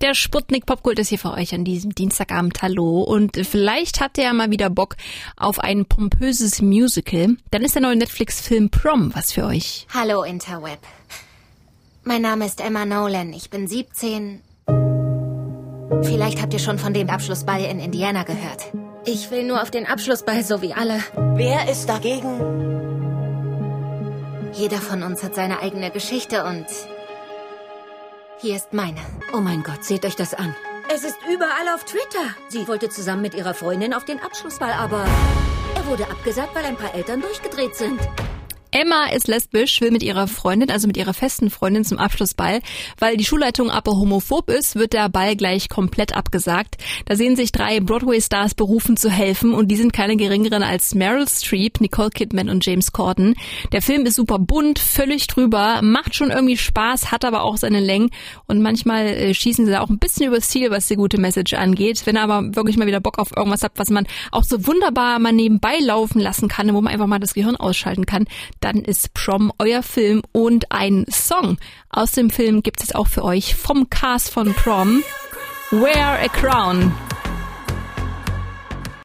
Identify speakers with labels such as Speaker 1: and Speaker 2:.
Speaker 1: Der Sputnik Popkult ist hier für euch an diesem Dienstagabend. Hallo. Und vielleicht hat er mal wieder Bock auf ein pompöses Musical. Dann ist der neue Netflix-Film Prom was für euch.
Speaker 2: Hallo Interweb. Mein Name ist Emma Nolan. Ich bin 17. Vielleicht habt ihr schon von dem Abschlussball in Indiana gehört. Ich will nur auf den Abschlussball, so wie alle.
Speaker 3: Wer ist dagegen?
Speaker 2: Jeder von uns hat seine eigene Geschichte und hier ist meine.
Speaker 4: Oh mein Gott, seht euch das an. Es ist überall auf Twitter. Sie wollte zusammen mit ihrer Freundin auf den Abschlussball, aber er wurde abgesagt, weil ein paar Eltern durchgedreht sind.
Speaker 1: Emma ist lesbisch, will mit ihrer Freundin, also mit ihrer festen Freundin zum Abschlussball. Weil die Schulleitung aber homophob ist, wird der Ball gleich komplett abgesagt. Da sehen sich drei Broadway-Stars berufen zu helfen und die sind keine geringeren als Meryl Streep, Nicole Kidman und James Corden. Der Film ist super bunt, völlig drüber, macht schon irgendwie Spaß, hat aber auch seine Längen und manchmal äh, schießen sie da auch ein bisschen übers Ziel, was die gute Message angeht. Wenn ihr aber wirklich mal wieder Bock auf irgendwas habt, was man auch so wunderbar mal nebenbei laufen lassen kann, wo man einfach mal das Gehirn ausschalten kann, dann ist Prom euer Film und ein Song aus dem Film gibt es auch für euch vom Cast von Prom. Wear a Crown.